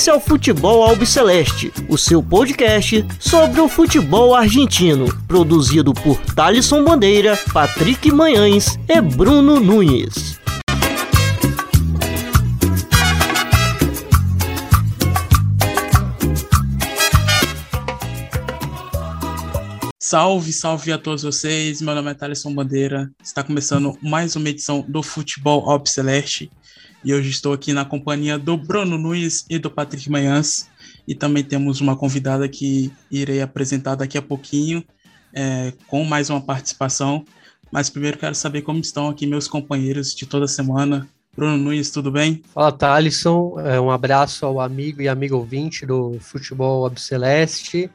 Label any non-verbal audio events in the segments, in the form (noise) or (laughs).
Esse é o Futebol Albiceleste, o seu podcast sobre o futebol argentino, produzido por Thalisson Bandeira, Patrick Manhães e Bruno Nunes. Salve, salve a todos vocês. Meu nome é Thaleson Bandeira. Está começando mais uma edição do Futebol Alp Celeste. E hoje estou aqui na companhia do Bruno Nunes e do Patrick Manhãs. E também temos uma convidada que irei apresentar daqui a pouquinho, é, com mais uma participação. Mas primeiro quero saber como estão aqui meus companheiros de toda semana. Bruno Nunes, tudo bem? Fala, Thalisson. É, um abraço ao amigo e amigo ouvinte do Futebol Abceleste.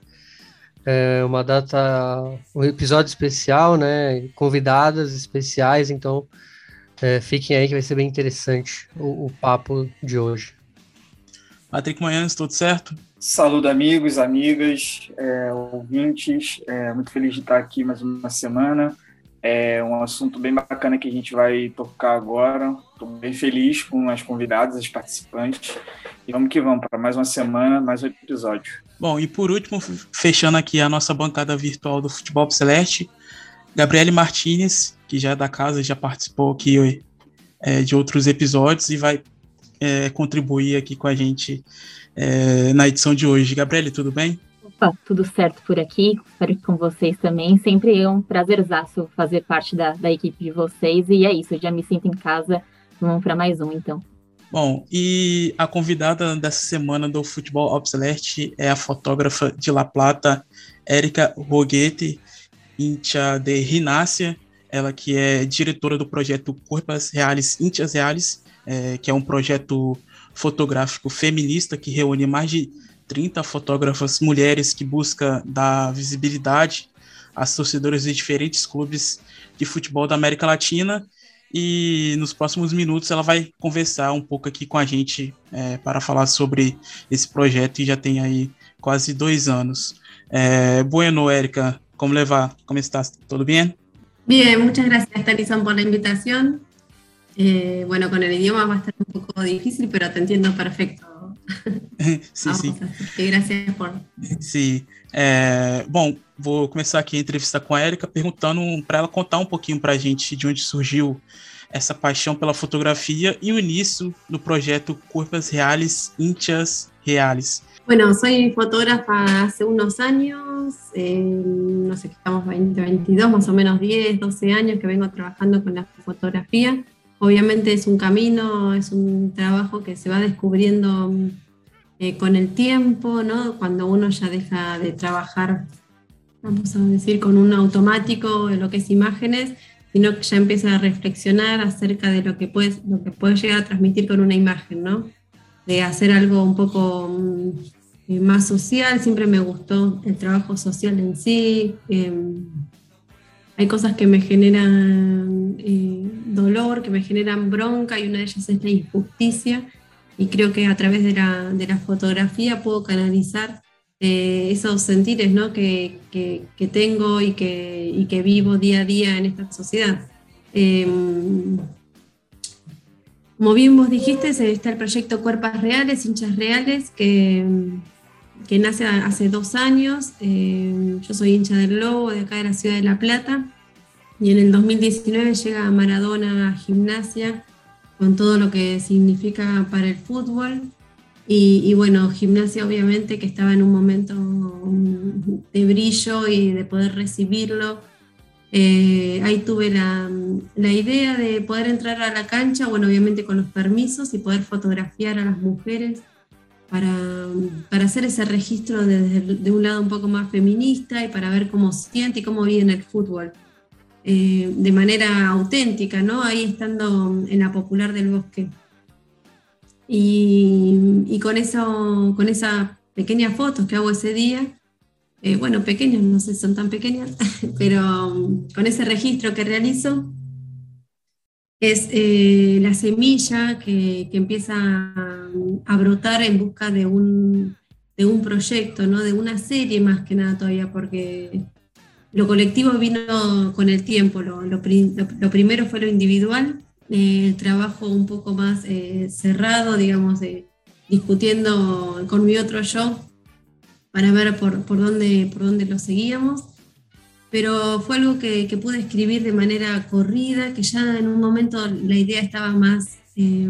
É uma data, um episódio especial, né? Convidadas especiais, então é, fiquem aí que vai ser bem interessante o, o papo de hoje. Patrick Manhãs, tudo certo? Saludo amigos, amigas, é, ouvintes. É, muito feliz de estar aqui mais uma semana. É um assunto bem bacana que a gente vai tocar agora. Estou bem feliz com as convidadas, as participantes. E vamos que vamos para mais uma semana, mais um episódio. Bom, e por último, fechando aqui a nossa bancada virtual do Futebol Celeste, Gabriele Martinez, que já é da casa, já participou aqui é, de outros episódios e vai é, contribuir aqui com a gente é, na edição de hoje. Gabriele, tudo bem? Opa, tudo certo por aqui, espero que com vocês também. Sempre é um prazerzaço fazer parte da, da equipe de vocês e é isso, eu já me sinto em casa. Vamos para mais um, então. Bom, e a convidada dessa semana do Futebol Obsolete é a fotógrafa de La Plata, Érica Roguete, Intia de Rinácia, ela que é diretora do projeto Corpas Reales Íntias Reales, é, que é um projeto fotográfico feminista que reúne mais de 30 fotógrafas mulheres que busca dar visibilidade às torcedoras de diferentes clubes de futebol da América Latina e nos próximos minutos ela vai conversar um pouco aqui com a gente é, para falar sobre esse projeto que já tem aí quase dois anos. É, bueno, Erika, como levar? Como estás? ¿Todo bien? Bien, muchas gracias, Talison, por la invitación. Eh, bueno, con el idioma va a estar un poco difícil, pero te entiendo perfecto. sim, sim. Graças por. Sim. É, bom, vou começar aqui a entrevista com a Erika, perguntando para ela contar um pouquinho para a gente de onde surgiu essa paixão pela fotografia y o início do projeto Cuerpos Reales, Hinchas Reales. Bueno, soy fotógrafa hace unos años, no sé, estamos 20, 22, más o menos 10, 12 años que vengo trabajando con la fotografía. Obviamente es un camino, es un trabajo que se va descubriendo eh, con el tiempo, ¿no? Cuando uno ya deja de trabajar, vamos a decir, con un automático lo que es imágenes, sino que ya empieza a reflexionar acerca de lo que puede, lo que puede llegar a transmitir con una imagen, ¿no? De hacer algo un poco mm, eh, más social, siempre me gustó el trabajo social en sí. Em, hay cosas que me generan eh, dolor, que me generan bronca, y una de ellas es la injusticia, y creo que a través de la, de la fotografía puedo canalizar eh, esos sentires ¿no? que, que, tengo y que, y que, vivo día a día en esta sociedad. Como bien vos dijiste, está el proyecto Cuerpas Reales, Hinchas Reales, que, que nace hace dos años. Em, yo soy hincha del Lobo, de acá de la ciudad de La Plata, y en el 2019 llega Maradona a Gimnasia, con todo lo que significa para el fútbol. Y, bueno, gimnasia obviamente que estaba en un momento de brillo y de poder recibirlo. Eh, ahí tuve la, la, idea de poder entrar a la cancha, bueno, obviamente con los permisos y poder fotografiar a las mujeres para, para hacer ese registro desde de un lado un poco más feminista y para ver cómo siente y cómo vive el fútbol. Eh, de manera auténtica, ¿no? Ahí estando en la popular del bosque. Y, con, eso, con esas pequeñas fotos que hago ese día, eh, bueno, pequeñas, no sé si son tan pequeñas, (laughs) pero um, con ese registro que realizo, es eh, la semilla que, empieza a, brotar en busca de un, de un proyecto, ¿no? de una serie más que nada todavía, porque lo colectivo vino con el tiempo, lo, lo primero fue lo individual el trabajo un poco más eh, cerrado, digamos, discutiendo con mi otro yo para ver por, por, dónde, por dónde lo seguíamos. Pero fue algo que, que, pude escribir de manera corrida, que ya en un momento la idea estaba más, eh,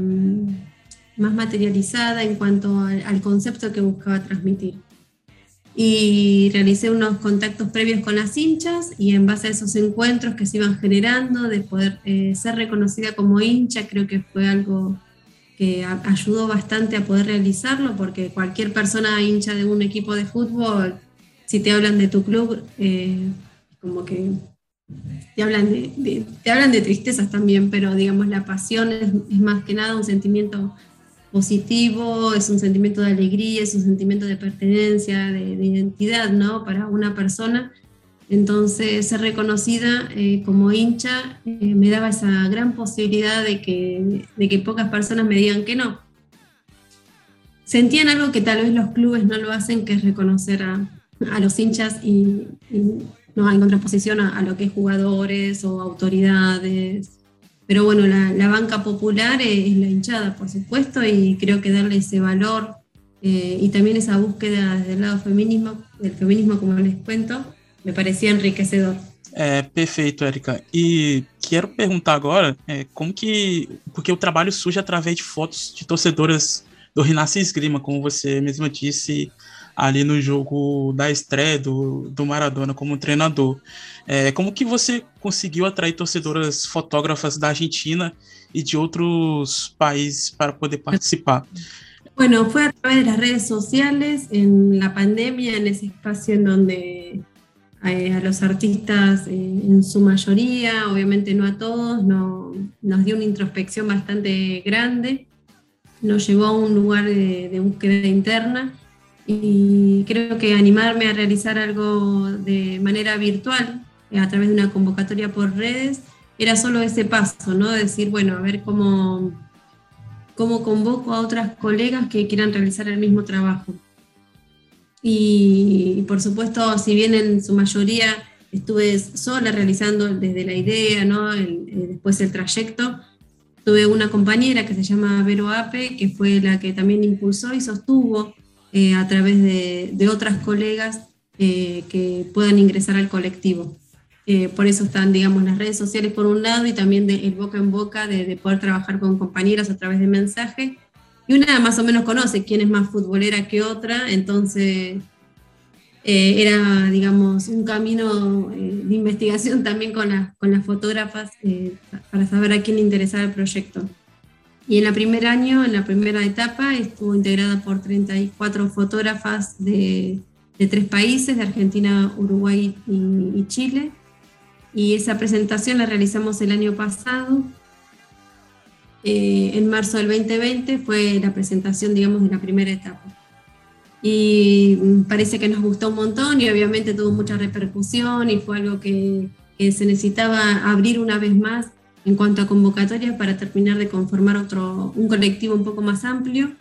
más materializada en cuanto al, al concepto que buscaba transmitir y realicé unos contactos previos con las hinchas y en base a esos encuentros que se iban generando, de poder eh, ser reconocida como hincha, creo que fue algo que ayudó bastante a poder realizarlo, porque cualquier persona hincha de un equipo de fútbol, si te hablan de tu club, eh, como que te hablan de, te hablan de tristezas también, pero digamos la pasión es, es más que nada un sentimiento positivo, es un sentimiento de alegría, es un sentimiento de pertenencia, de, identidad, ¿no? Para una persona. Entonces, ser reconocida eh, como hincha eh, me daba esa gran posibilidad de que, de que pocas personas me digan que no. Sentían algo que tal vez los clubes no lo hacen, que es reconocer a, a los hinchas y, no en contraposición a, a, lo que es jugadores o autoridades pero bueno, la, la banca popular es, es, la hinchada, por supuesto, y creo que darle ese valor eh, y también esa búsqueda desde el lado feminismo, del feminismo, como les cuento, me parecía enriquecedor. É, perfeito, Érica. E quero perguntar agora é, como que. Porque o trabalho surge através de fotos de torcedoras do Renasce Esgrima, como você mesma disse ali no jogo da estreia do, do Maradona como treinador. É, como que você conseguiu atrair torcedoras fotógrafas da Argentina y de otros países para poder participar? Bueno, fue a través de las redes sociales, en la pandemia, en ese espacio en donde a los artistas, eh, en su mayoría, obviamente no a todos, no, nos dio una introspección bastante grande, nos llevó a un lugar de, de búsqueda interna y creo que animarme a realizar algo de manera virtual eh, a través de una convocatoria por redes era solo ese paso, ¿no? Decir, bueno, a ver cómo, cómo convoco a otras colegas que quieran realizar el mismo trabajo. Y, por supuesto, si bien en su mayoría estuve sola realizando desde la idea, ¿no? El, el, después el trayecto, tuve una compañera que se llama Vero Ape, que fue la que también impulsó y sostuvo eh, a través de, de otras colegas eh, que puedan ingresar al colectivo. Eh, por eso están, digamos, las redes sociales por un lado y también de, el boca en boca de, de, poder trabajar con compañeras a través de mensaje. Y una más o menos conoce quién es más futbolera que otra, entonces eh, era, digamos, un camino eh, de investigación también con, la, con las fotógrafas para saber a quién interesaba el proyecto. Y en el primer año, en la primera etapa, estuvo integrada por 34 fotógrafas de, de tres países, de Argentina, Uruguay y, Chile. Y esa presentación la realizamos el año pasado. Eh, en marzo del 2020 fue la presentación, digamos, de la primera etapa. Y parece que nos gustó un montón y obviamente tuvo mucha repercusión y fue algo que, que se necesitaba abrir una vez más en cuanto a convocatorias para terminar de conformar otro, un colectivo un poco más amplio.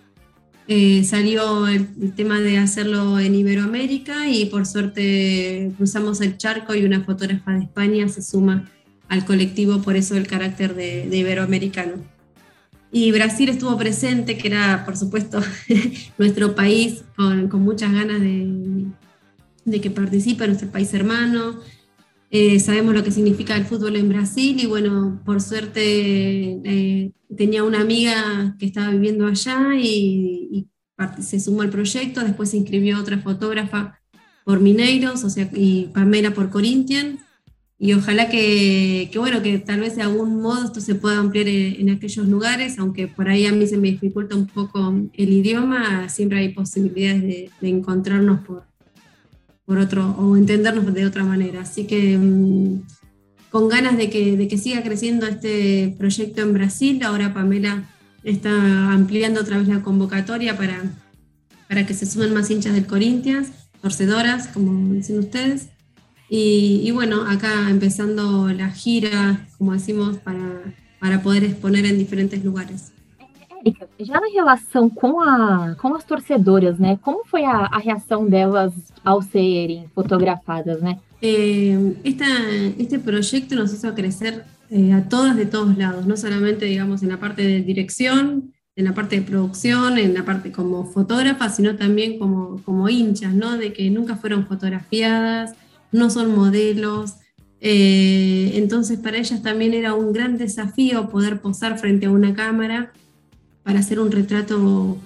Eh, salió el, el, tema de hacerlo en Iberoamérica y por suerte cruzamos el charco y una fotógrafa de España se suma al colectivo, por eso el carácter de, de iberoamericano. Y Brasil estuvo presente, que era por supuesto (laughs) nuestro país con, muchas ganas de, de que participe, nuestro país hermano, eh, sabemos lo que significa el fútbol en Brasil y bueno, por suerte eh, tenía una amiga que estaba viviendo allá y, y, se sumó al proyecto, después se inscribió otra fotógrafa por Mineiros, o sea, y Pamela por Corinthians, y ojalá que, que, bueno, que tal vez de algún modo esto se pueda ampliar en, aquellos lugares, aunque por ahí a mí se me dificulta un poco el idioma, siempre hay posibilidades de, encontrarnos por, por otro, o entendernos de otra manera. Así que mmm, con ganas de que, de que siga creciendo este proyecto en Brasil, ahora Pamela está ampliando otra vez la convocatoria para, para que se sumen más hinchas del Corinthians, torcedoras, como dicen ustedes. Y, y, bueno, acá empezando la gira, como decimos, para, para poder exponer en diferentes lugares. Já na relação com, a, com as torcedoras, né? Como foi a, a reação delas ao serem fotografadas, né? Eh, esta, este proyecto nos hizo crecer eh, a todas de todos lados, no solamente, digamos, en la parte de dirección, en la parte de producción, en la parte como fotógrafas, sino también como, como hinchas, ¿no? De que nunca fueron fotografiadas, no son modelos. Eh, entonces para ellas también era un gran desafío poder posar frente a una cámara para hacer un retrato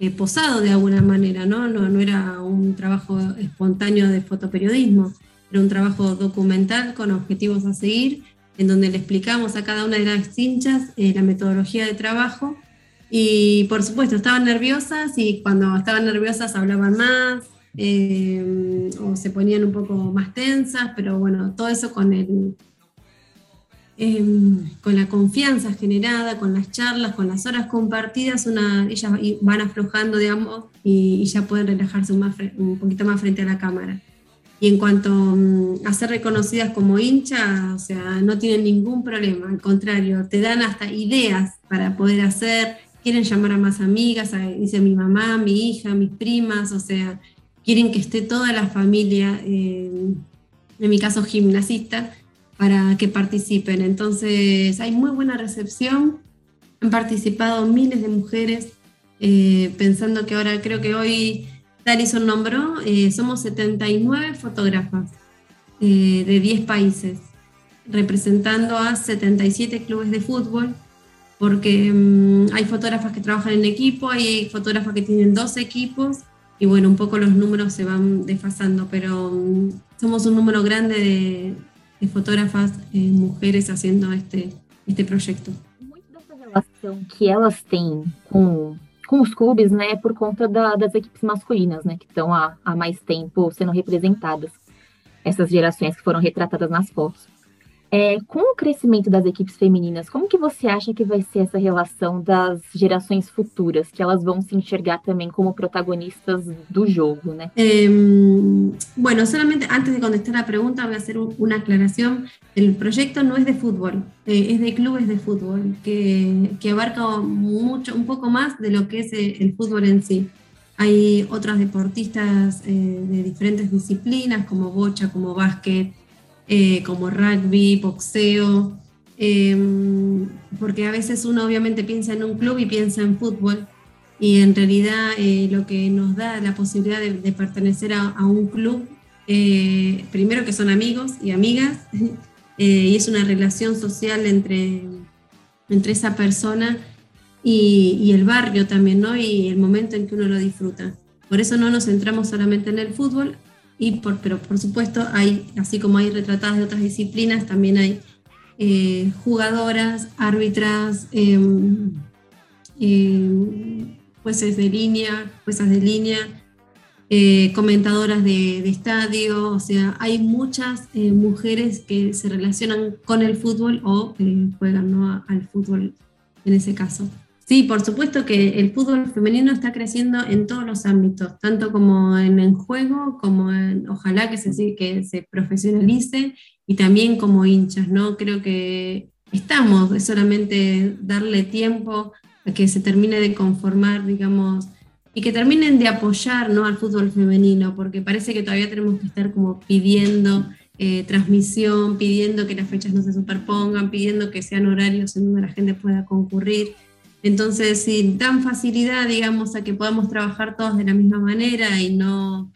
eh, posado de alguna manera, ¿no? ¿no? era un trabajo espontáneo de fotoperiodismo, era un trabajo documental con objetivos a seguir, en donde le explicamos a cada una de las hinchas eh, la metodología de trabajo y por supuesto estaban nerviosas y cuando estaban nerviosas hablaban más eh, o se ponían un poco más tensas, pero bueno, todo eso con el, Em, con la confianza generada, con las charlas, con las horas compartidas, ellas van aflojando, digamos, y, ya pueden relajarse un, más, poquito más frente a la cámara. Y en cuanto mm, a ser reconocidas como hinchas, o sea, no tienen ningún problema, al contrario, te dan hasta ideas para poder hacer, quieren llamar a más amigas, dice mi mamá, mi hija, mis primas, o sea, quieren que esté toda la familia, eh, en mi caso gimnasista, para que participen. Entonces hay muy buena recepción, han participado miles de mujeres, eh, pensando que ahora creo que hoy Darison nombró, eh, somos 79 fotógrafas eh, de 10 países, representando a 77 clubes de fútbol, porque mm, hay fotógrafas que trabajan en equipo, hay fotógrafas que tienen dos equipos, y bueno, un poco los números se van desfasando, pero mm, somos un número grande de, de fotógrafas eh, mujeres haciendo este, este projeto. Muito dessa relação que elas têm com, com os clubes, né, é por conta da, das equipes masculinas, né, que estão há, há mais tempo sendo representadas. Essas gerações que foram retratadas nas fotos. É, com o crescimento das equipes femininas, como que você acha que vai ser essa relação das gerações futuras, que elas vão se enxergar também como protagonistas do jogo, né? Eh, bueno, solamente antes de contestar a pergunta, voy a hacer una aclaración. El proyecto no es de fútbol, eh, es de clubes de fútbol, que, que abarca mucho, un poco más de lo que es el fútbol en sí. Hay otras deportistas eh, de diferentes disciplinas, como bocha, como básquet, eh, como rugby, boxeo, eh, porque a veces uno obviamente piensa en un club y piensa en fútbol, y en realidad eh, lo que nos da la posibilidad de, de pertenecer a, a, un club, eh, primero que son amigos y amigas, (laughs) y es una relación social entre, entre esa persona y, y el barrio también, ¿no? Y el momento en que uno lo disfruta. Por eso no nos centramos solamente en el fútbol, y por, pero por supuesto hay, así como hay retratadas de otras disciplinas, también hay eh, jugadoras, árbitras, eh, eh, jueces de línea, juezas de línea, eh, comentadoras de, de, estadio, o sea, hay muchas eh, mujeres que se relacionan con el fútbol o juegan al fútbol en ese caso. Sí, por supuesto que el fútbol femenino está creciendo en todos los ámbitos, tanto como en el juego, como en, ojalá que se, que se profesionalice y también como hinchas, ¿no? Creo que estamos, es solamente darle tiempo a que se termine de conformar, digamos, y que terminen de apoyar al fútbol femenino, porque parece que todavía tenemos que estar como pidiendo eh, transmisión, pidiendo que las fechas no se superpongan, pidiendo que sean horarios en donde la gente pueda concurrir. Entonces, sin dan facilidad, digamos, a que podamos trabajar todos de la misma manera y no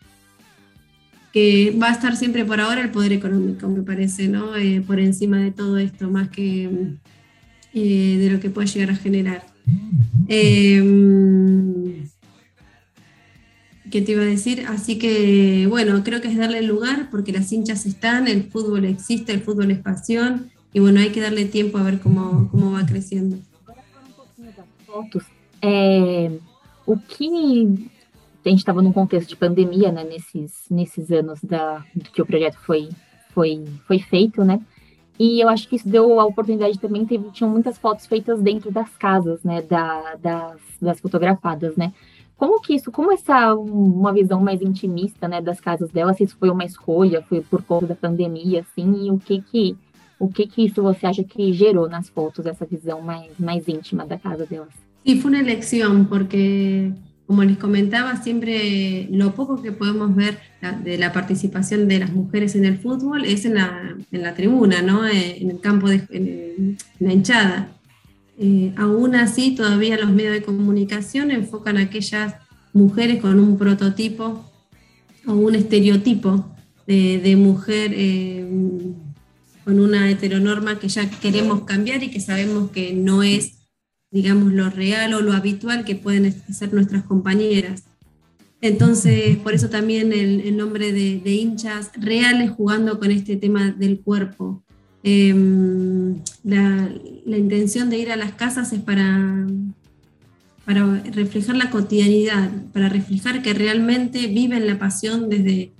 que va a estar siempre por ahora el poder económico, me parece, ¿no? Eh, por encima de todo esto, más que eh, de lo que puede llegar a generar. Eh, ¿Qué te iba a decir? Así que, bueno, creo que es darle lugar porque las hinchas están, el fútbol existe, el fútbol es pasión y bueno, hay que darle tiempo a ver cómo, cómo va creciendo. Fotos, é, o que a gente estava num contexto de pandemia, né, nesses, nesses anos da, que o projeto foi, foi, foi feito, né, e eu acho que isso deu a oportunidade também, teve, tinham muitas fotos feitas dentro das casas, né, da, das, das fotografadas, né, como que isso, como essa, uma visão mais intimista, né, das casas dela, se isso foi uma escolha, foi por conta da pandemia, assim, e o que que, o que que isso você acha que gerou nas fotos, essa visão mais, mais íntima da casa delas? Sí, fue una elección porque, como les comentaba, siempre lo poco que podemos ver de la participación de las mujeres en el fútbol es en la, en la tribuna, ¿no? en el campo, de, en, la hinchada. eh, aún así todavía los medios de comunicación enfocan a aquellas mujeres con un prototipo o un estereotipo de, mujer eh, con una heteronorma que ya queremos cambiar y que sabemos que no es, digamos, lo real o lo habitual que pueden ser nuestras compañeras. Entonces, por eso también el, nombre de, hinchas reales jugando con este tema del cuerpo. Em, la, la, intención de ir a las casas es para, para reflejar la cotidianidad, para reflejar que realmente viven la pasión desde,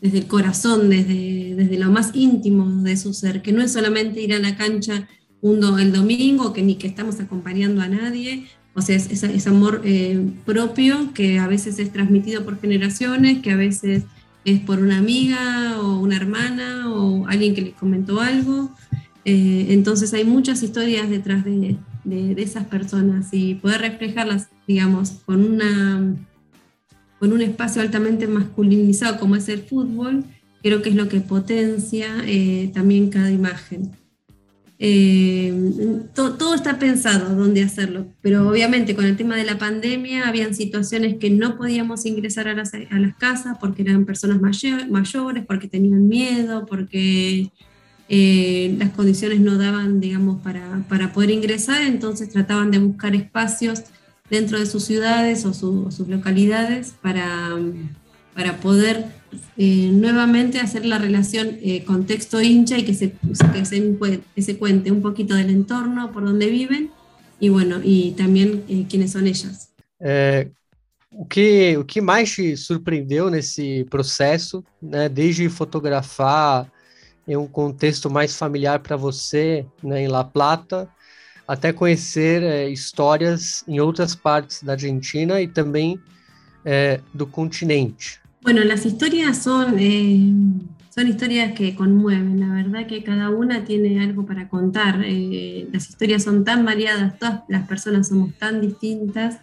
desde el corazón, desde, desde lo más íntimo de su ser, que no es solamente ir a la cancha un el domingo, que ni que estamos acompañando a nadie, o sea, es, es, amor eh, propio que a veces es transmitido por generaciones, que a veces es por una amiga o una hermana o alguien que le comentó algo. Eh, entonces hay muchas historias detrás de, de, esas personas y poder reflejarlas, digamos, con, una, con un espacio altamente masculinizado como es el fútbol, creo que es lo que potencia eh, también cada imagen. Eh, todo está pensado dónde hacerlo, pero obviamente con el tema de la pandemia habían situaciones que no podíamos ingresar a las, a las casas porque eran personas mayores, porque tenían miedo, porque eh, las condiciones no daban, digamos, para, para, poder ingresar, entonces trataban de buscar espacios dentro de sus ciudades o, sus localidades para, para poder eh, nuevamente hacer la relación eh, contexto hincha y que se, que se, que, se, cuente un poquito del entorno, por donde viven y bueno, y también eh, quiénes son ellas. O, que, o que mais te surpreendeu nesse processo, né, desde fotografar em um contexto mais familiar para você, né, em La Plata, até conhecer é, histórias em outras partes da Argentina e também é, do continente? Bueno, las historias son, eh, son historias que conmueven, la verdad que cada una tiene algo para contar. Eh, las historias son tan variadas, todas las personas somos tan distintas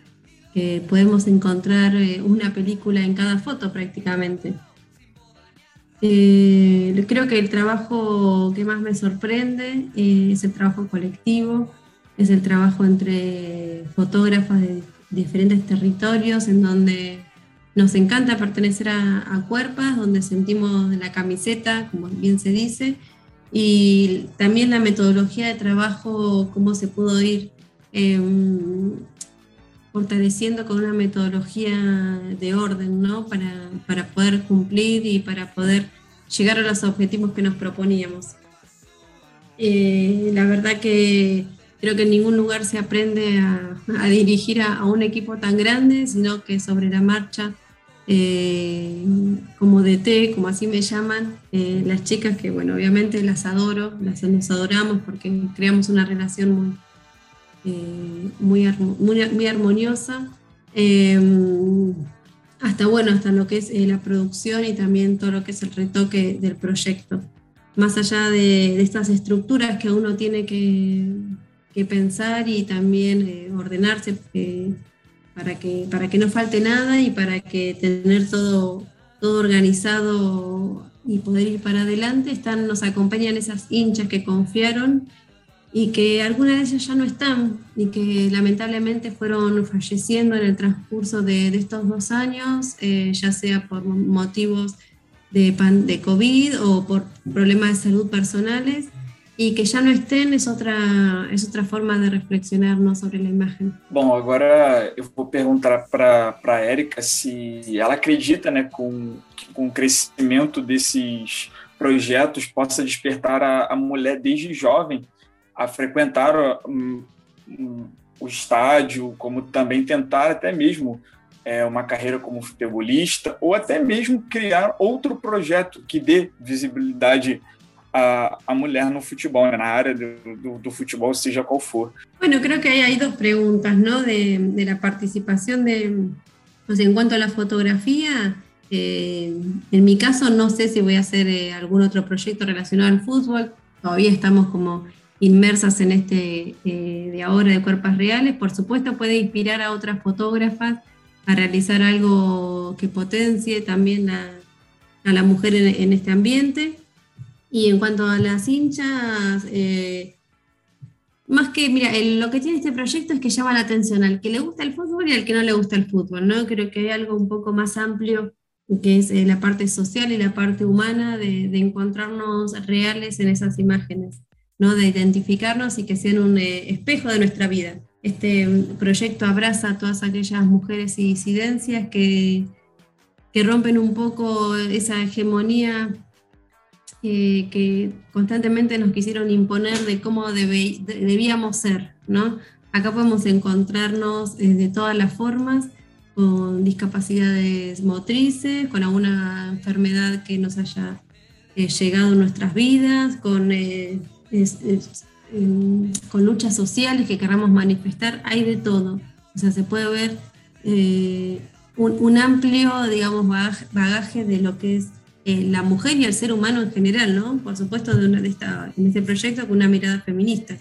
que podemos encontrar eh, una película en cada foto prácticamente. creo que el trabajo que más me sorprende es el trabajo colectivo, es el trabajo entre fotógrafas de diferentes territorios en donde nos encanta pertenecer a, Cuerpas, donde sentimos la camiseta, como bien se dice, y también la metodología de trabajo, cómo se pudo ir em, fortaleciendo con una metodología de orden, ¿no? Para, para, poder cumplir y para poder llegar a los objetivos que nos proponíamos. Eh, la verdad que creo que en ningún lugar se aprende a, dirigir a, un equipo tan grande, sino que sobre la marcha eh, como DT, como así me llaman, eh, las chicas que, bueno, obviamente las adoro, las nos adoramos porque creamos una relación muy, eh, muy, muy, armoniosa. hasta, bueno, hasta lo que es la producción y también todo lo que es el retoque del proyecto. Más allá de, estas estructuras que uno tiene que, que pensar y también ordenarse para que, para que no falte nada y para que tener todo, todo organizado y poder ir para adelante, están, nos acompañan esas hinchas que confiaron y que algunas de ellas ya no están y que lamentablemente fueron falleciendo en el transcurso de, estos dos años, eh, ya sea por motivos de, de COVID o por problemas de salud personales e que já não estén é outra, é outra forma de reflexionar não, sobre a imagem. Bom, agora eu vou perguntar para a Érica se ela acredita né, com, com o crescimento desses projetos possa despertar a, a mulher desde jovem a frequentar um, um, o estádio, como também tentar até mesmo é, uma carreira como futebolista, ou até mesmo criar outro projeto que dê visibilidade a, a mulher no futebol, na área do, do, do, futebol, seja qual for. Bueno, creo que hay ahí dos preguntas, ¿no? De, de la participación de, o sea, en cuanto a la fotografía, eh, en mi caso no sé si voy a hacer eh, algún otro proyecto relacionado al fútbol, todavía estamos como inmersas en este eh, de ahora de cuerpos reales, por supuesto puede inspirar a otras fotógrafas a realizar algo que potencie también a, a la mujer en, en este ambiente. Y en cuanto a las hinchas, eh, más que, mira, lo que tiene este proyecto es que llama la atención al que le gusta el fútbol y al que no le gusta el fútbol, ¿no? Creo que hay algo un poco más amplio que es eh, la parte social y la parte humana de, encontrarnos reales en esas imágenes, ¿no? De identificarnos y que sean un eh, espejo de nuestra vida. Este mm, proyecto abraza a todas aquellas mujeres y disidencias que, que rompen un poco esa hegemonía que constantemente nos quisieron imponer de cómo debíamos ser, ¿no? Acá podemos encontrarnos eh, de todas las formas, con discapacidades motrices, con alguna enfermedad que nos haya eh, llegado en nuestras vidas, con, eh, em, luchas sociales que queramos manifestar, hay de todo. O sea, se puede ver un, amplio, digamos, bagaje de lo que es eh, la mujer y el ser humano en general, ¿no? Por supuesto, de una, de esta, en este proyecto con una mirada feminista.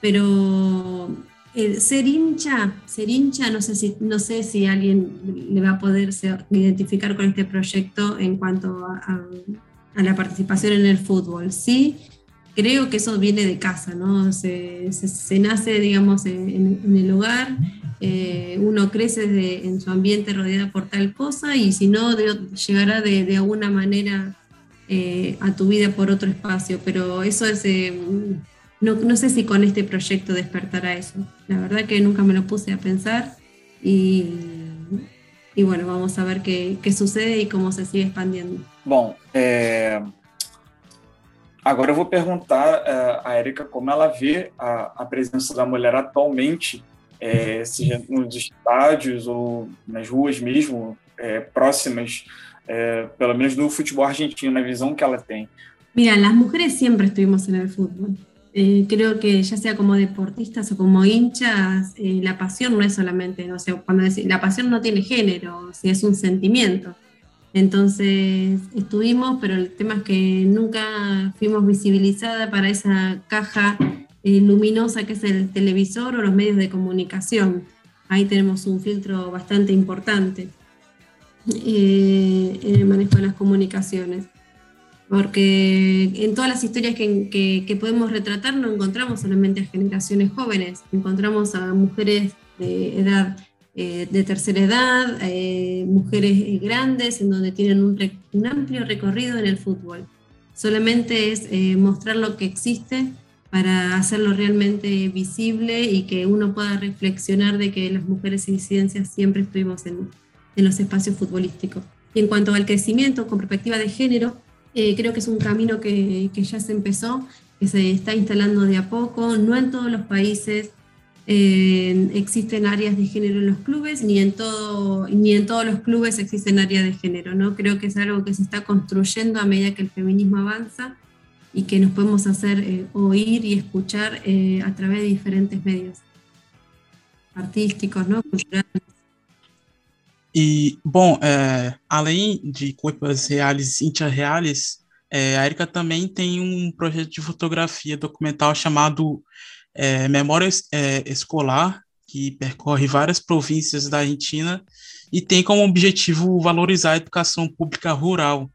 Pero eh, ser hincha, ser hincha, no sé, si, no sé si alguien le va a poder identificar con este proyecto en cuanto a, la participación en el fútbol. Sí, creo que eso viene de casa, ¿no? Se, nace, digamos, en, el hogar, eh, uno crece en su ambiente rodeado por tal cosa y si no, llegará de, alguna manera eh, a tu vida por otro espacio, pero eso es, eh, no, sé si con este proyecto despertará eso. La verdad que nunca me lo puse a pensar y, bueno, vamos a ver qué, sucede y cómo se sigue expandiendo. Bom, Agora eu vou perguntar uh, a Érica como ela vê a, a presença da mulher atualmente, é, seja nos estádios ou nas ruas mesmo, próximas, é, pelo menos do futebol argentino, na visão que ela tem. Mira, las mujeres siempre estuvimos en el fútbol. Eh, creo que ya sea como deportistas o como hinchas, eh, la pasión no es solamente, no sé, cuando decir, la pasión no tiene género, si es un sentimiento. Entonces estuvimos, pero el tema es que nunca fuimos visibilizadas para esa caja eh, luminosa que es el televisor o los medios de comunicación. Ahí tenemos un filtro bastante importante eh, en el manejo de las comunicaciones. Porque en todas las historias que, podemos retratar no encontramos solamente a generaciones jóvenes, encontramos a mujeres de edad eh, de tercera edad, eh, mujeres grandes, en donde tienen un, amplio recorrido en el fútbol. Solamente es mostrar lo que existe para hacerlo realmente visible y que uno pueda reflexionar de que las mujeres y disidencias siempre estuvimos en, los espacios futbolísticos. Y en cuanto al crecimiento con perspectiva de género, creo que es un camino que, que ya se empezó, que se está instalando de a poco, no en todos los países, existen áreas de género en los clubes, ni en, todo, ni en todos los clubes existen áreas de género. ¿no? Creo que es algo que se está construyendo a medida que el feminismo avanza y que nos podemos hacer eh, oír y escuchar eh, a través de diferentes medios artísticos, ¿no? culturales. E, bom, é, além de corpos reales e interreales, é, a Erika também tem um projeto de fotografia documental chamado é, Memória é, Escolar, que percorre várias províncias da Argentina e tem como objetivo valorizar a educação pública rural.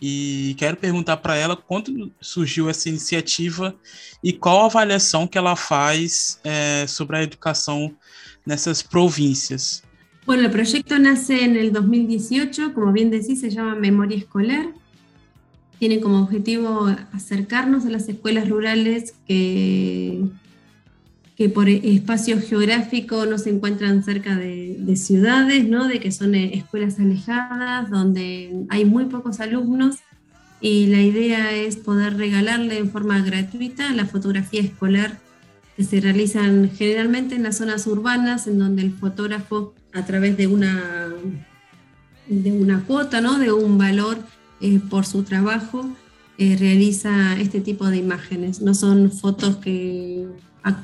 E quero perguntar para ela quando surgiu essa iniciativa e qual a avaliação que ela faz é, sobre a educação nessas províncias. Bueno, el proyecto nace en el 2018, como bien decís, se llama Memoria Escolar. Tiene como objetivo acercarnos a las escuelas rurales que que por espacio geográfico no se encuentran cerca de, ciudades, ¿no? de que son eh, escuelas alejadas, donde hay muy pocos alumnos y la idea es poder regalarle en forma gratuita la fotografía escolar que se realizan generalmente en las zonas urbanas, en donde el fotógrafo a través de una, de una cuota, ¿no? de un valor eh, por su trabajo, eh, realiza este tipo de imágenes. No son fotos que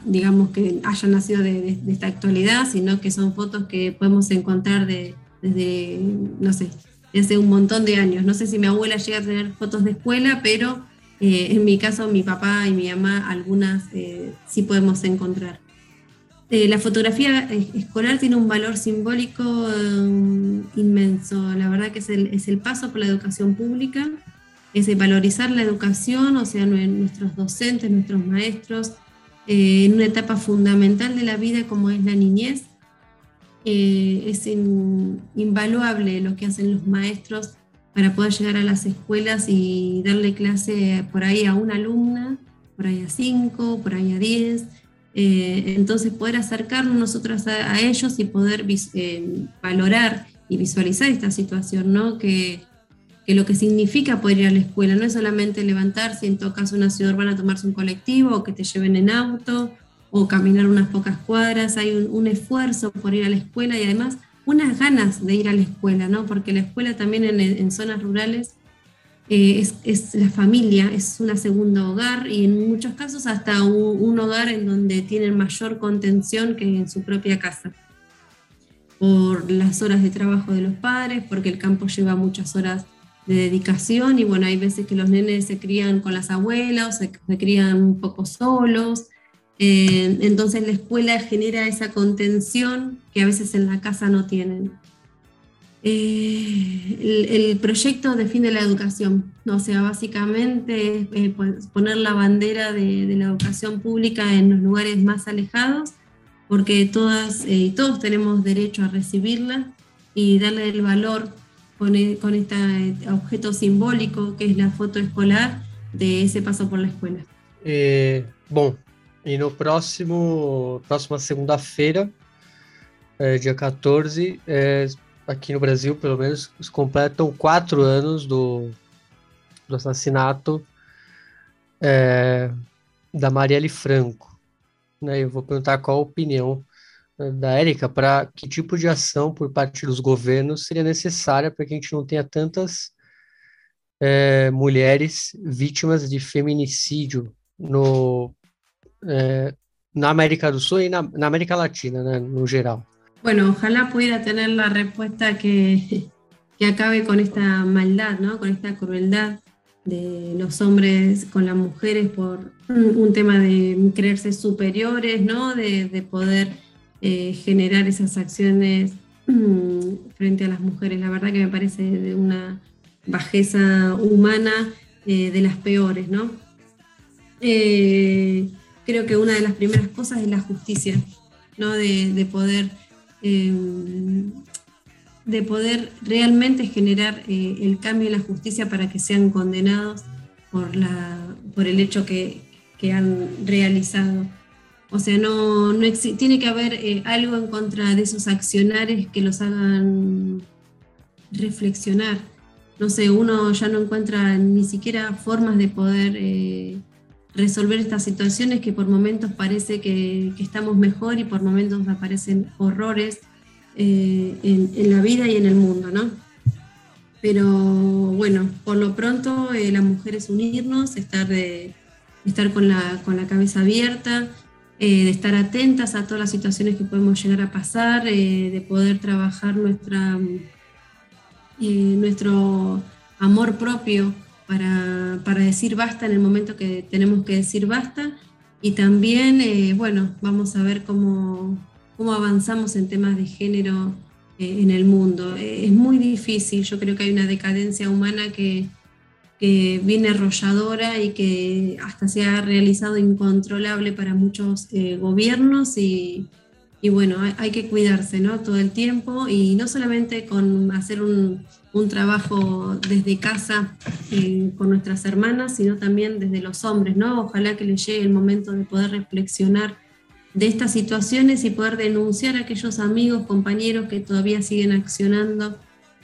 digamos, que hayan nacido de, esta actualidad, sino que son fotos que podemos encontrar de, desde, no sé, desde un montón de años. No sé si mi abuela llega a tener fotos de escuela, pero eh, en mi caso, mi papá y mi mamá, algunas eh, sí podemos encontrar. Eh, la fotografía escolar tiene un valor simbólico inmenso. La verdad que es el, es el paso por la educación pública, es valorizar la educación, o sea, nuestros docentes, nuestros maestros, eh, en una etapa fundamental de la vida como es la niñez. Eh, es invaluable lo que hacen los maestros para poder llegar a las escuelas y darle clase por ahí a una alumna, por ahí a cinco, por ahí a diez. Eh, entonces poder acercarnos nosotros a, ellos y poder valorar y visualizar esta situación, ¿no? Que, que lo que significa poder ir a la escuela. No es solamente levantarse, en todo caso una ciudad urbana tomarse un colectivo o que te lleven en auto o caminar unas pocas cuadras, hay un, esfuerzo por ir a la escuela y además unas ganas de ir a la escuela, ¿no? Porque la escuela también en, zonas rurales eh, es, la familia, es una segunda hogar y en muchos casos hasta un, un hogar en donde tienen mayor contención que en su propia casa. Por las horas de trabajo de los padres, porque el campo lleva muchas horas de dedicación y bueno, hay veces que los nenes se crían con las abuelas, se, crían un poco solos, eh, entonces la escuela genera esa contención que a veces en la casa no tienen. Eh, el, proyecto define la educación, o sea, básicamente es pues, poner la bandera de, la educación pública en los lugares más alejados, porque todas y eh, todos tenemos derecho a recibirla y darle el valor con, con este objeto simbólico que es la foto escolar de esse passo por la escola. É, bom, e no próximo, próxima segunda-feira, é, dia 14, é, aqui no Brasil, pelo menos, completam quatro anos do, do assassinato da Marielle Franco. Né? Eu vou perguntar qual a opinião da Érica para que tipo de ação por parte dos governos seria necessária para que a gente não tenha tantas é, mulheres vítimas de feminicídio no, é, na América do Sul e na, na América Latina, né, no geral. Bueno, ojalá pudiera tener la respuesta que, que acabe con esta maldad, ¿no? con esta crueldad de los hombres con las mujeres por un tema de creerse superiores, ¿no? de, de poder eh, generar esas acciones mm, frente a las mujeres. La verdad que me parece de una bajeza humana eh, de las peores, ¿no? Eh, creo que una de las primeras cosas es la justicia, ¿no? De, poder de poder realmente generar el cambio en la justicia para que sean condenados por, la, por el hecho que, que han realizado. O sea, no, no tiene que haber eh, algo en contra de esos accionares que los hagan reflexionar. No sé, uno ya no encuentra ni siquiera formas de poder eh, resolver estas situaciones que por momentos parece que, estamos mejor y por momentos aparecen horrores eh, en, la vida y en el mundo, ¿no? Pero bueno, por lo pronto la mujer es unirnos, estar, estar con, la, con la cabeza abierta, eh, de estar atentas a todas las situaciones que podemos llegar a pasar, eh, de poder trabajar nuestra, eh, nuestro amor propio para, para, decir basta en el momento que tenemos que decir basta. Y también, bueno, vamos a ver cómo, cómo avanzamos en temas de género en el mundo. es muy difícil, yo creo que hay una decadencia humana que, que viene arrolladora y que hasta se ha realizado incontrolable para muchos eh, gobiernos y, y bueno, hay, que cuidarse ¿no? todo el tiempo y no solamente con hacer un, un trabajo desde casa eh, con nuestras hermanas, sino también desde los hombres, ¿no? Ojalá que les llegue el momento de poder reflexionar de estas situaciones y poder denunciar a aquellos amigos, compañeros que todavía siguen accionando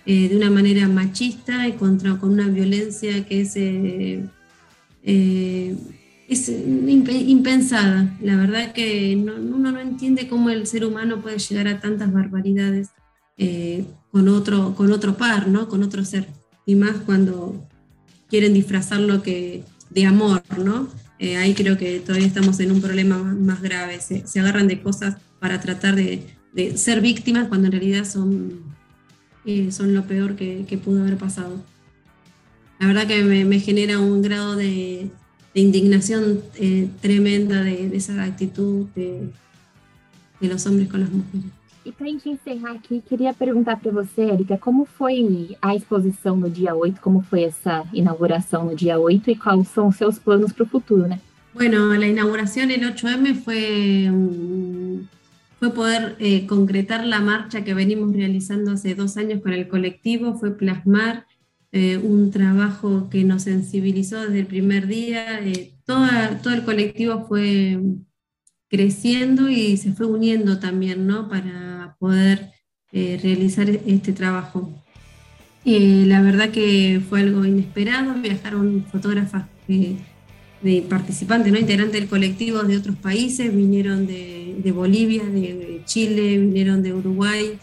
eh, de una manera machista y contra, con una violencia que es, eh, eh, impensada. La verdad que uno no entiende cómo el ser humano puede llegar a tantas barbaridades con, otro, con otro par, ¿no? con otro ser. Y más cuando quieren disfrazarlo que, de amor, ¿no? ahí creo que todavía estamos en un problema más grave. Se, agarran de cosas para tratar de, ser víctimas cuando en realidad son eh, son lo peor que, que, pudo haber pasado. La verdad que me, me genera un grado de, de indignación eh, tremenda de, de, esa actitud de, de los hombres con las mujeres. E para gente encerrar aqui, queria perguntar para você, Erika, como foi a exposição no dia 8, como foi essa inauguração no dia 8 e quais são os seus planos para o futuro, né? Bueno, la inauguración el 8M fue, fue poder eh, concretar la marcha que venimos realizando hace dos años con el colectivo, fue plasmar eh, un trabajo que nos sensibilizó desde el primer día. Eh, todo el colectivo fue creciendo y se fue uniendo también, ¿no? Para poder realizar este trabajo. la verdad que fue algo inesperado, viajaron fotógrafas de participantes, ¿no? integrantes del colectivo de otros países, vinieron de, de, Bolivia, de Chile, vinieron de Uruguay,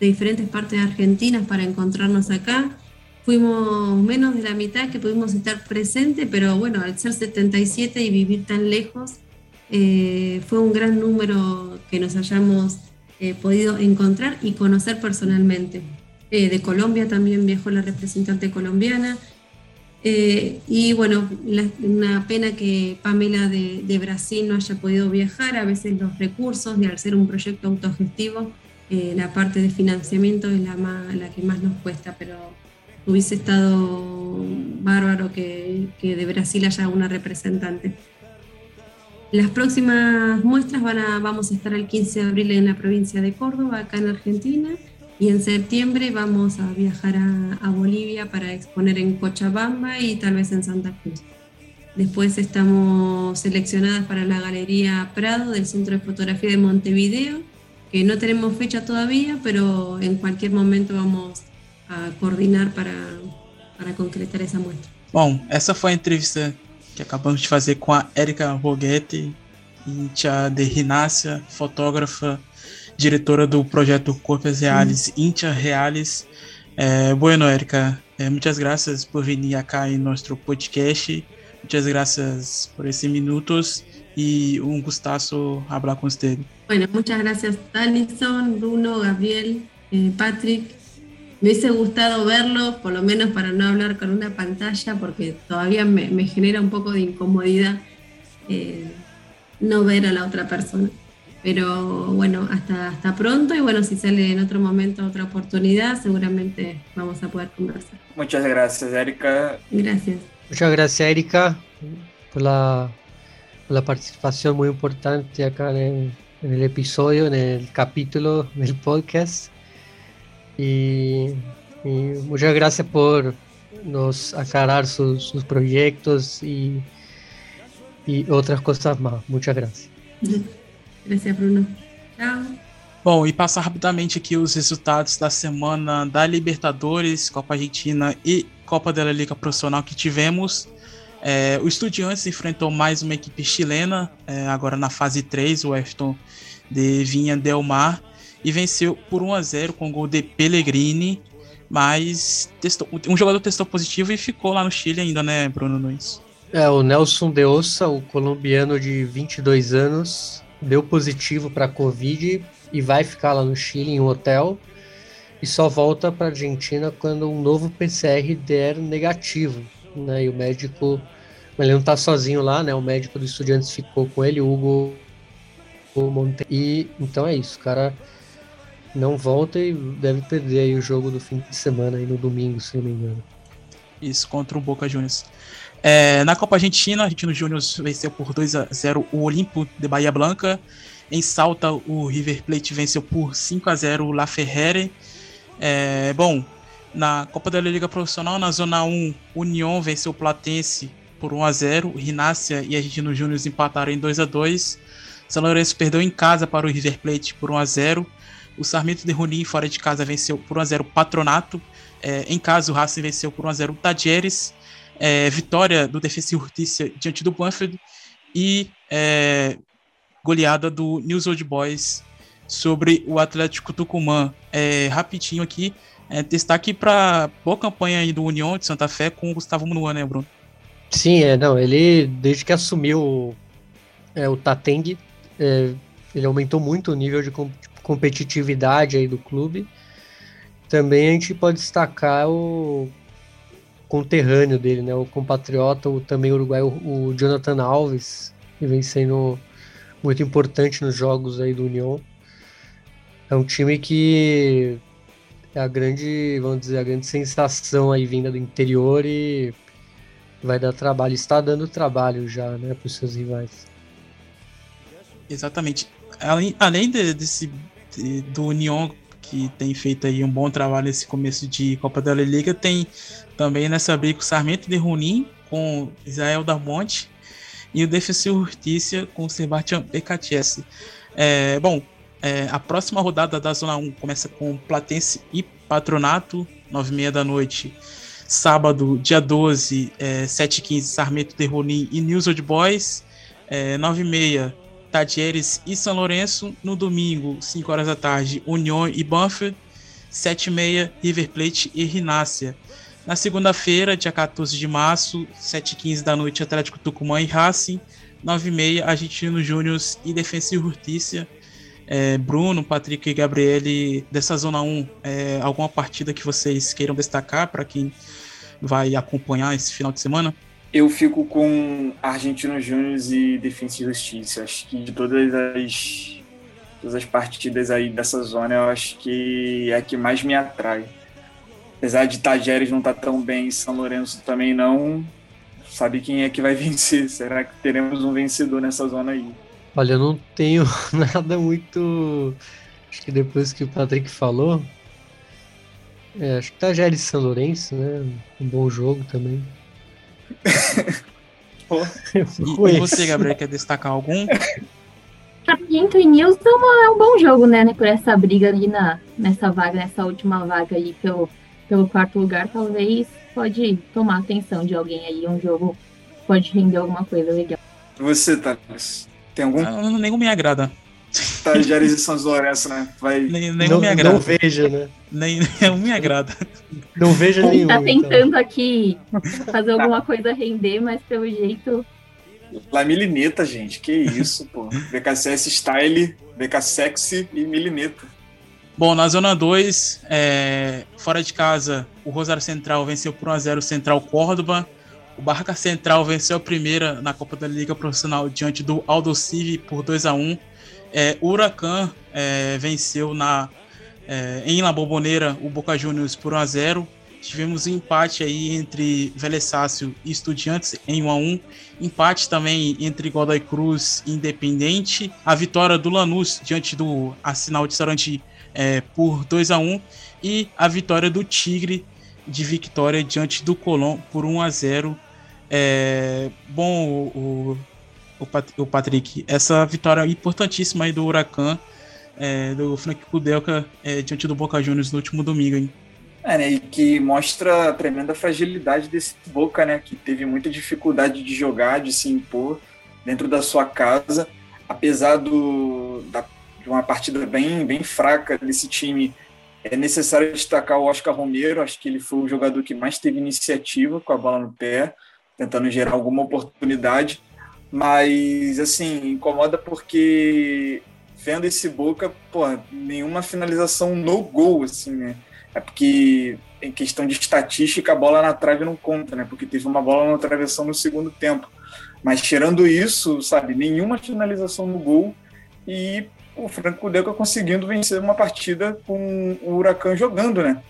de diferentes partes de Argentina para encontrarnos acá. Fuimos menos de la mitad que pudimos estar presentes, pero bueno, al ser 77 y vivir tan lejos, eh, fue un gran número que nos hayamos eh, podido encontrar y conocer personalmente. Eh, de Colombia también viajó la representante colombiana, eh, y bueno, una pena que Pamela de, Brasil no haya podido viajar, a veces los recursos, y al ser un proyecto autogestivo, eh, la parte de financiamiento es la, la que más nos cuesta, pero hubiese estado bárbaro que, que de Brasil haya una representante. Las próximas muestras van a, vamos a estar el 15 de abril en la provincia de Córdoba, acá en Argentina, y en septiembre vamos a viajar a, Bolivia para exponer en Cochabamba y tal vez en Santa Cruz. Después estamos seleccionadas para la Galería Prado del Centro de Fotografía de Montevideo, que no tenemos fecha todavía, pero en cualquier momento vamos a coordinar para, para concretar esa muestra. Bom, essa foi a entrevista que acabamos de fazer com a Erika Boguetti, íntia de Rinácia, fotógrafa diretora do projeto Corpus Reales, Intia Reales. Eh, bueno, Erika, eh, muchas gracias por venir acá em nosso podcast. Muchas gracias por esses minutos e um gustazo hablar com você. Bueno, muchas gracias Tanison, Bruno, Gabriel, eh, Patrick. Me hubiese gustado verlos, por lo menos para no hablar con una pantalla, porque todavía me, me genera un poco de incomodidad eh, no ver a la otra persona. Pero bueno, hasta, hasta pronto y bueno, si sale en otro momento otra oportunidad, seguramente vamos a poder conversar. Muchas gracias, Erika. Gracias. Muchas gracias, Erika, por la, la participación muy importante acá en el, episodio, en el capítulo del podcast. Y, muchas gracias por nos aclarar sus, sus proyectos y, y otras cosas más. Muchas gracias. Gracias, Bruno. Tchau. Bom, e passar rapidamente aqui os resultados da semana da Libertadores, Copa Argentina e Copa da Liga Profissional que tivemos. É, o Estudiantes enfrentou mais uma equipe chilena, é, agora na fase 3, o Efton de Vinha Del Mar, e venceu por 1 a 0 com gol de Pellegrini, mas testou, um jogador testou positivo e ficou lá no Chile ainda, né, Bruno Nunes? É, o Nelson De Ossa, o colombiano de 22 anos, deu positivo para Covid e vai ficar lá no Chile em um hotel e só volta para a Argentina quando um novo PCR der negativo, né? E o médico, ele não está sozinho lá, né? O médico do Estudiantes ficou com ele, Hugo Monte. E então é isso, cara não volta e deve perder o jogo do fim de semana aí no domingo, se não me engano. Isso, contra o Boca Juniors. É, na Copa Argentina, Argentino Júnior venceu por 2 a 0 o Olimpo de Bahia Blanca. Em Salta, o River Plate venceu por 5 a 0 o La Ferrere. É, bom, na Copa da Liga Profissional, na Zona 1, União venceu o Platense por 1 a 0 Rinácia e Argentino Júnior empataram em 2 a 2 São Lourenço perdeu em casa para o River Plate por 1 a 0 O Sarmento de Junín, fora de casa, venceu por 1 a 0 o Patronato. É, em casa, o Racing venceu por 1 a 0 o Tadieres é, vitória do Defensa e Justiça diante do Banfield e é, goleada do News Old Boys sobre o Atlético Tucumã. É, rapidinho aqui, é, destaque para boa campanha aí do União de Santa Fé com o Gustavo Munua, né, Bruno? Sim, é, não, ele desde que assumiu é, o Tateng, é, ele aumentou muito o nível de competitividade aí do clube. Também a gente pode destacar o conterrâneo dele, né? O compatriota, o também uruguaio, o Jonathan Alves, que vem sendo muito importante nos jogos aí do União. É um time que é a grande, vamos dizer, a grande sensação aí vinda do interior e vai dar trabalho, está dando trabalho já, né, para os seus rivais. Exatamente. Além, além de, desse de, do União que tem feito aí um bom trabalho nesse começo de Copa da Liga, tem também nessa briga o Sarmento de Runim com Israel da Monte e o Defensor Justiça com Sebastião Becatiese. É, bom, é, a próxima rodada da Zona 1 começa com Platense e Patronato, 9h30 da noite. Sábado, dia 12, é, 7h15, Sarmento de Rolim e News Old Boys. É, 9h30, Tadieres e São Lourenço. No domingo, 5 horas da tarde, União e Banfield. 7h30, River Plate e Rinácia. Na segunda-feira, dia 14 de março, 7h15 da noite, Atlético Tucumã e Racing. 9h30, Argentino Júnior e Defensa e Justiça. É, Bruno, Patrick e Gabriele, dessa Zona 1, é, alguma partida que vocês queiram destacar para quem vai acompanhar esse final de semana? Eu fico com Argentino Júnior e Defensa e Justiça. Acho que de todas as, todas as partidas aí dessa zona, eu acho que é a que mais me atrai. Apesar de Tajeres não estar tá tão bem e São Lourenço também não, sabe quem é que vai (laughs) vencer? Será que teremos um vencedor nessa zona aí? Olha, eu não tenho (laughs) nada muito. Acho que depois que o Patrick falou. É, acho que tá Jerry São Lourenço, né? Um bom jogo também. (laughs) e, você, Gabriel, quer destacar algum? Pinto e Nilson é um bom jogo, né, né? Por essa briga ali na, nessa vaga, nessa última vaga aí pelo, pelo quarto lugar, talvez pode tomar atenção de alguém aí. Um jogo pode render alguma coisa legal. Você, Thales? Tem algum? Ah, nenhum me agrada. Estagiários de São Lourenço, né? Vai... Nem, nenhum não, me agrada. Não veja, né? Nem, nenhum me agrada. Não veja nenhum. Tá tentando então. aqui fazer alguma coisa render, mas pelo jeito. La Milineta, gente. Que isso, pô. (laughs) BKSS Style, BK Sexy e Milineta. Bom, na Zona 2, é, fora de casa, o Rosário Central venceu por 1x0 o Central Córdoba. O Barca Central venceu a primeira na Copa da Liga Profissional diante do Aldo Civi por 2 a 1 é, O Huracan é, venceu na, é, em La Bombonera o Boca Juniors por 1 a 0 Tivemos um empate aí entre Velesácio e Estudiantes em 1 a 1 Empate também entre Godoy Cruz e Independente. A vitória do Lanús diante do Arsenal de Sarandi é, por 2 a 1 E a vitória do Tigre de Vitória diante do Colón por 1 a 0 é, bom, o, o, o, Patrick, essa vitória importantíssima aí do Huracan, é, do Frank Kudelka, é, diante do Boca Juniors no último domingo, hein? É, né, e que mostra a tremenda fragilidade desse Boca, né, que teve muita dificuldade de jogar, de se impor dentro da sua casa, apesar do, da, uma partida bem, bem fraca desse time, é necessário destacar o Oscar Romero, acho que ele foi o jogador que mais teve iniciativa com a bola no pé, tentando gerar alguma oportunidade, mas assim, incomoda porque vendo esse Boca, pô, nenhuma finalização no gol, assim, né? É porque em questão de estatística, a bola na trave não conta, né? Porque teve uma bola na travessão no segundo tempo. Mas tirando isso, sabe, nenhuma finalização no gol e o Franco Deca conseguindo vencer uma partida com o Huracan jogando, né?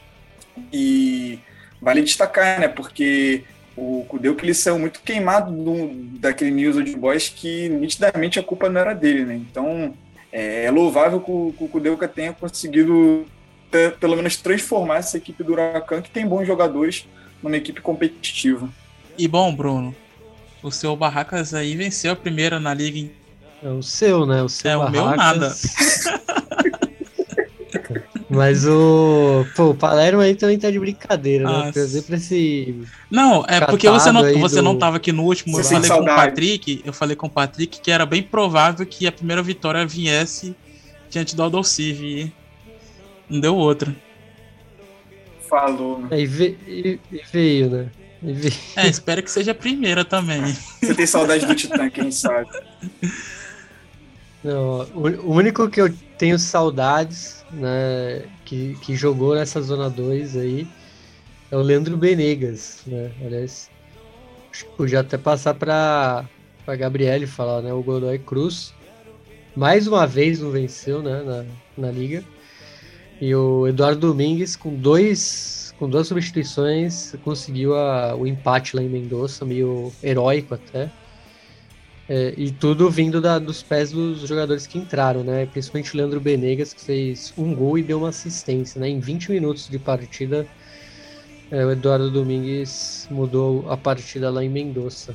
E vale destacar, né? Porque o Kudeu que ele saiu muito queimado do, daquele News Old Boys que nitidamente a culpa não era dele, né? Então é, é louvável que o, que tenha conseguido ter, pelo menos transformar essa equipe do Huracan, que tem bons jogadores, numa equipe competitiva. E bom, Bruno, o seu Barracas aí venceu a primeira na liga? É o seu, né? O seu é Barracas. o meu nada. (laughs) Mas o. Pô, o Palermo aí também tá de brincadeira, né? Perder pra esse. Não, é porque você não, você do... não tava aqui no último. Eu falei com o Patrick. Eu falei com o Patrick que era bem provável que a primeira vitória viesse diante do Aldocive. Não deu outra. Falou. É, e, e, e veio, né? E veio. É, espero que seja a primeira também. Você tem saudade do Titã, quem sabe? (laughs) Não, o único que eu tenho saudades, né, que, que jogou nessa zona 2 aí, é o Leandro Benegas, né? Aliás, podia até passar para a Gabriele falar, né? O Godoy Cruz, mais uma vez não venceu, né, na, na liga. E o Eduardo Domingues com dois com duas substituições, conseguiu a, o empate lá em Mendoza, meio heróico até. É, e tudo vindo da, dos pés dos jogadores que entraram, né? Principalmente o Leandro Benegas, que fez um gol e deu uma assistência, né? Em 20 minutos de partida, é, o Eduardo Domingues mudou a partida lá em Mendoza.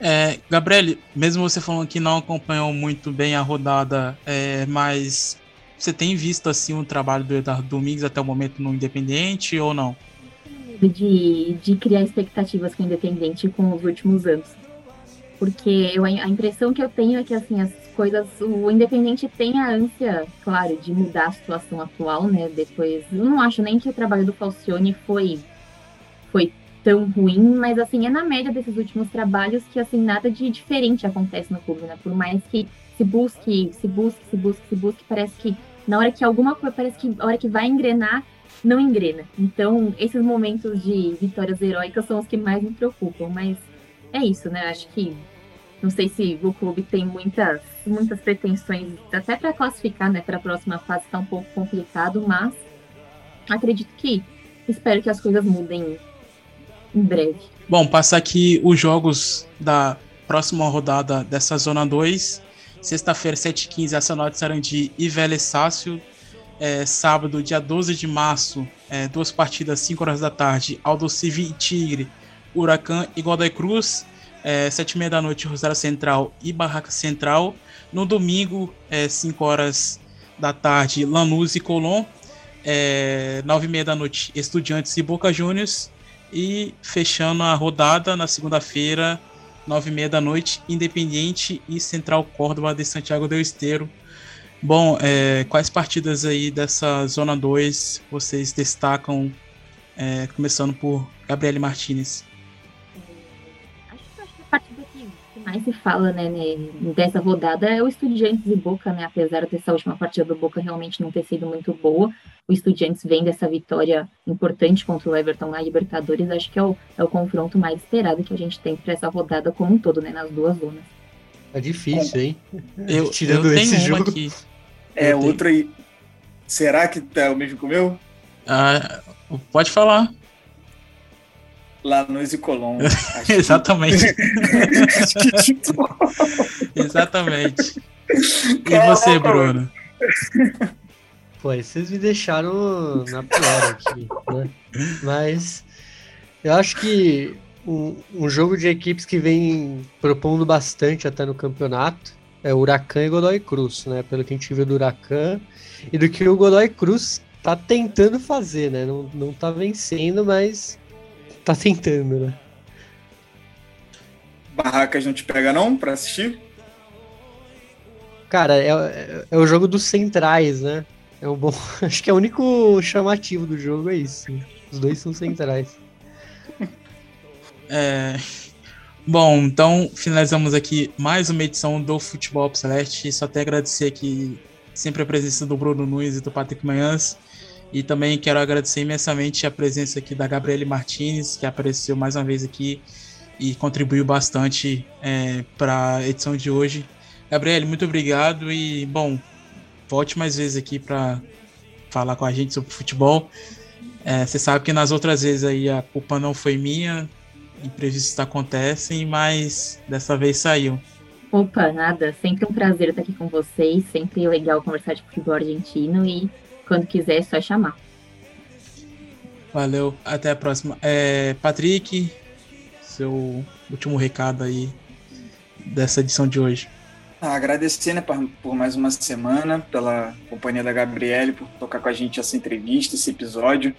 É, Gabriel, mesmo você falando que não acompanhou muito bem a rodada, é, mas você tem visto assim o trabalho do Eduardo Domingues até o momento no Independente ou não? De, de criar expectativas com o Independente com os últimos anos porque eu, a impressão que eu tenho é que assim as coisas, o Independente tem a ânsia, claro, de mudar a situação atual, né? Depois, eu não acho nem que o trabalho do Falcione foi foi tão ruim, mas assim é na média desses últimos trabalhos que assim nada de diferente acontece no clube, né? Por mais que se busque, se busque, se busque, se busque, parece que na hora que alguma coisa, parece que a hora que vai engrenar, não engrena. Então, esses momentos de vitórias heróicas são os que mais me preocupam, mas é isso, né? Acho que não sei se o clube tem muitas, muitas pretensões, até para classificar né, para a próxima fase está um pouco complicado, mas acredito que espero que as coisas mudem em breve. Bom, passar aqui os jogos da próxima rodada dessa Zona 2. Sexta-feira, 7h15, Arsenal de Sarandi e Vélez Sácio. É, sábado, dia 12 de março, é, duas partidas, 5 horas da tarde, Aldo Civi e Tigre Huracan e Godoy Cruz, é, sete e meia da noite, Rosário Central e Barraca Central. No domingo, é, 5 horas da tarde, Lanús e Colón. É, nove e meia da noite, Estudiantes e Boca Juniors. E fechando a rodada na segunda-feira, nove e meia da noite, Independiente e Central Córdoba de Santiago del Esteiro. Bom, é, quais partidas aí dessa Zona 2 vocês destacam, é, começando por Gabriele Martinez? Mais se fala né, dessa rodada é o Estudiantes e Boca, né? Apesar dessa última partida do Boca realmente não ter sido muito boa, o Estudiantes vem dessa vitória importante contra o Everton na Libertadores. Acho que é o, é o confronto mais esperado que a gente tem para essa rodada como um todo, né? Nas duas zonas. É difícil, hein? Eu, (laughs) Tirando eu esse jogo. Aqui. É, outra aí. Será que tá o mesmo que o meu? Ah, pode falar. Lanús e Colón. (laughs) Exatamente. (laughs) Exatamente. E você, Bruno? Pô, vocês me deixaram na pior aqui, né? Mas eu acho que um, um, jogo de equipes que vem propondo bastante até no campeonato é o Huracan e Godoy Cruz, né? Pelo que a gente viu do Huracan e do que o Godoy Cruz tá tentando fazer, né? Não, não tá vencendo, mas tá tentando, né? Barracas não te pega não pra assistir? Cara, é, é, é, o jogo dos centrais, né? É um bom. (laughs) Acho que é o único chamativo do jogo é isso. Os dois são centrais. É. Bom, então finalizamos aqui mais uma edição do Futebol Celeste. Só até agradecer aqui sempre a presença do Bruno Nunes e do Patrick Manhãs. E também quero agradecer imensamente a presença aqui da Gabriele Martinez, que apareceu mais uma vez aqui e contribuiu bastante é, para a edição de hoje. Gabriele, muito obrigado e, bom, volte mais vezes aqui para falar com a gente sobre futebol. É, você sabe que nas outras vezes aí a culpa não foi minha, imprevistos acontecem, mas dessa vez saiu. Opa, nada, sempre um prazer estar aqui com vocês, sempre legal conversar de futebol argentino e quando quiser é só chamar. Valeu, até a próxima. É, Patrick, seu último recado aí dessa edição de hoje. Ah, agradecer né, por, mais uma semana, pela companhia da Gabriele, por tocar com a gente essa entrevista, esse episódio.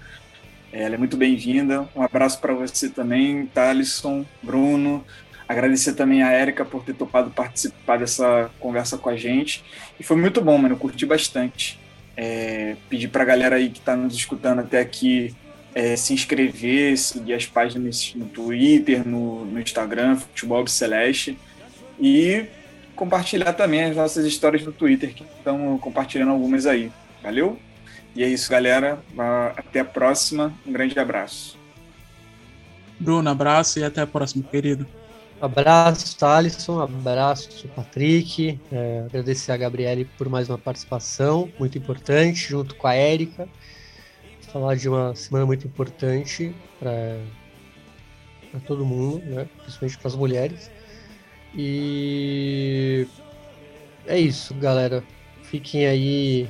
É, ela é muito bem-vinda. Um abraço para você também, Thalisson, Bruno. Agradecer também a Érica por ter topado participar dessa conversa com a gente. E foi muito bom, mano. Eu curti bastante. É, pedir para a galera aí que está nos escutando até aqui é, se inscrever, seguir as páginas no Twitter, no, no Instagram, Futebol Celeste, e compartilhar também as nossas histórias no Twitter, que estão compartilhando algumas aí. Valeu? E é isso, galera. Até a próxima. Um grande abraço. Bruno, abraço e até a próxima, querido. Abraço, Thalisson, abraço, Patrick. É, agradecer a Gabriele por mais uma participação muito importante, junto com a Érica. falar de uma semana muito importante para todo mundo, né? principalmente para as mulheres. E é isso, galera. Fiquem aí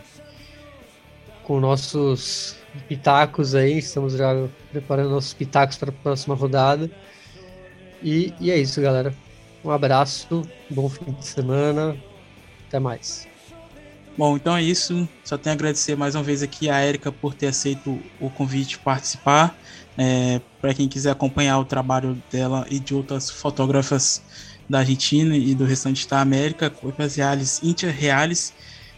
com nossos pitacos aí. Estamos já preparando nossos pitacos para a próxima rodada. E, e é isso, galera. Um abraço, bom fim de semana. Até mais. Bom, então é isso. Só tenho a agradecer mais uma vez aqui a Érica por ter aceito o convite participar. É, Para quem quiser acompanhar o trabalho dela e de outras fotógrafas da Argentina e do restante da América, Coipas Reales, Intia Reales.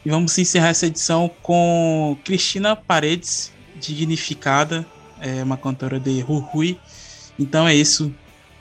E vamos encerrar essa edição com Cristina Paredes, dignificada, é uma cantora de Rui. Então é isso.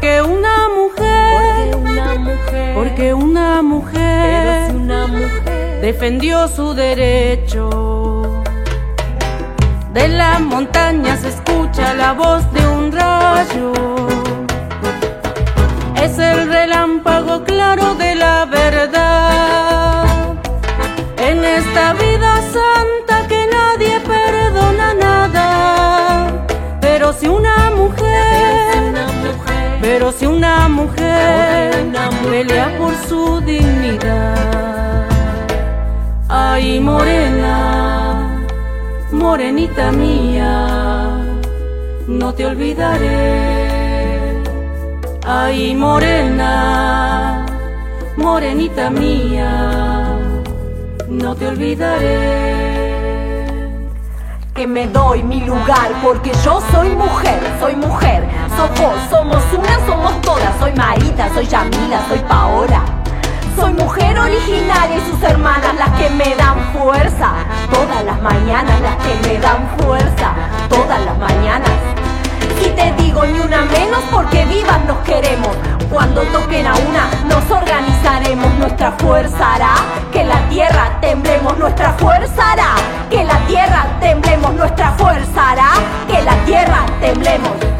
Porque una mujer, porque una mujer, porque una mujer, una mujer defendió su derecho. De la montaña se escucha la voz de un rayo. Es el relámpago claro de la verdad. En esta vida pero si una mujer pelea por su dignidad. Ay, morena morenita mía, no te olvidaré. Ay, morena, morenita mía, no te olvidaré. Que me doy mi lugar porque yo soy mujer, soy mujer, somos una, somos todas. Soy Marita, soy Yamila, soy Paola. Soy mujer originaria y sus hermanas las que me dan fuerza. Todas las mañanas las que me dan fuerza. Todas las mañanas. Y te digo ni una menos porque vivas nos queremos. Cuando toquen a una nos organizaremos. Nuestra fuerza hará que la tierra temblemos. Nuestra fuerza hará que la tierra temblemos. Nuestra fuerza hará que la tierra temblemos.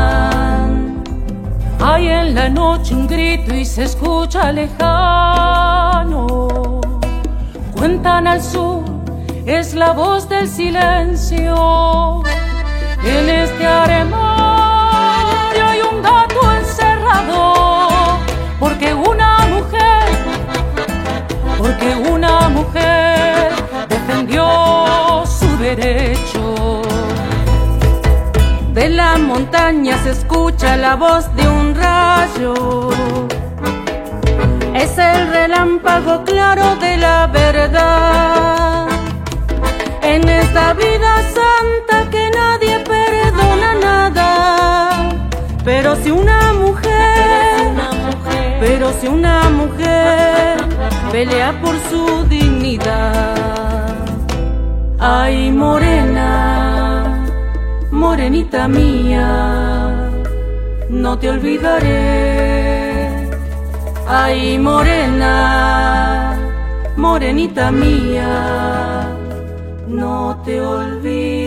Hay en la noche un grito y se escucha lejano. Cuentan al sur, es la voz del silencio. En este armario hay un gato encerrado. Porque una mujer, porque una mujer la montaña se escucha la voz de un rayo. Es el relámpago claro de la verdad. En esta vida santa que nadie perdona nada. Pero si una mujer, pero si una mujer pelea por su dignidad. Ay, morena, morenita mía, no te olvidaré. Ay, morena, morenita mía, no te olvidaré.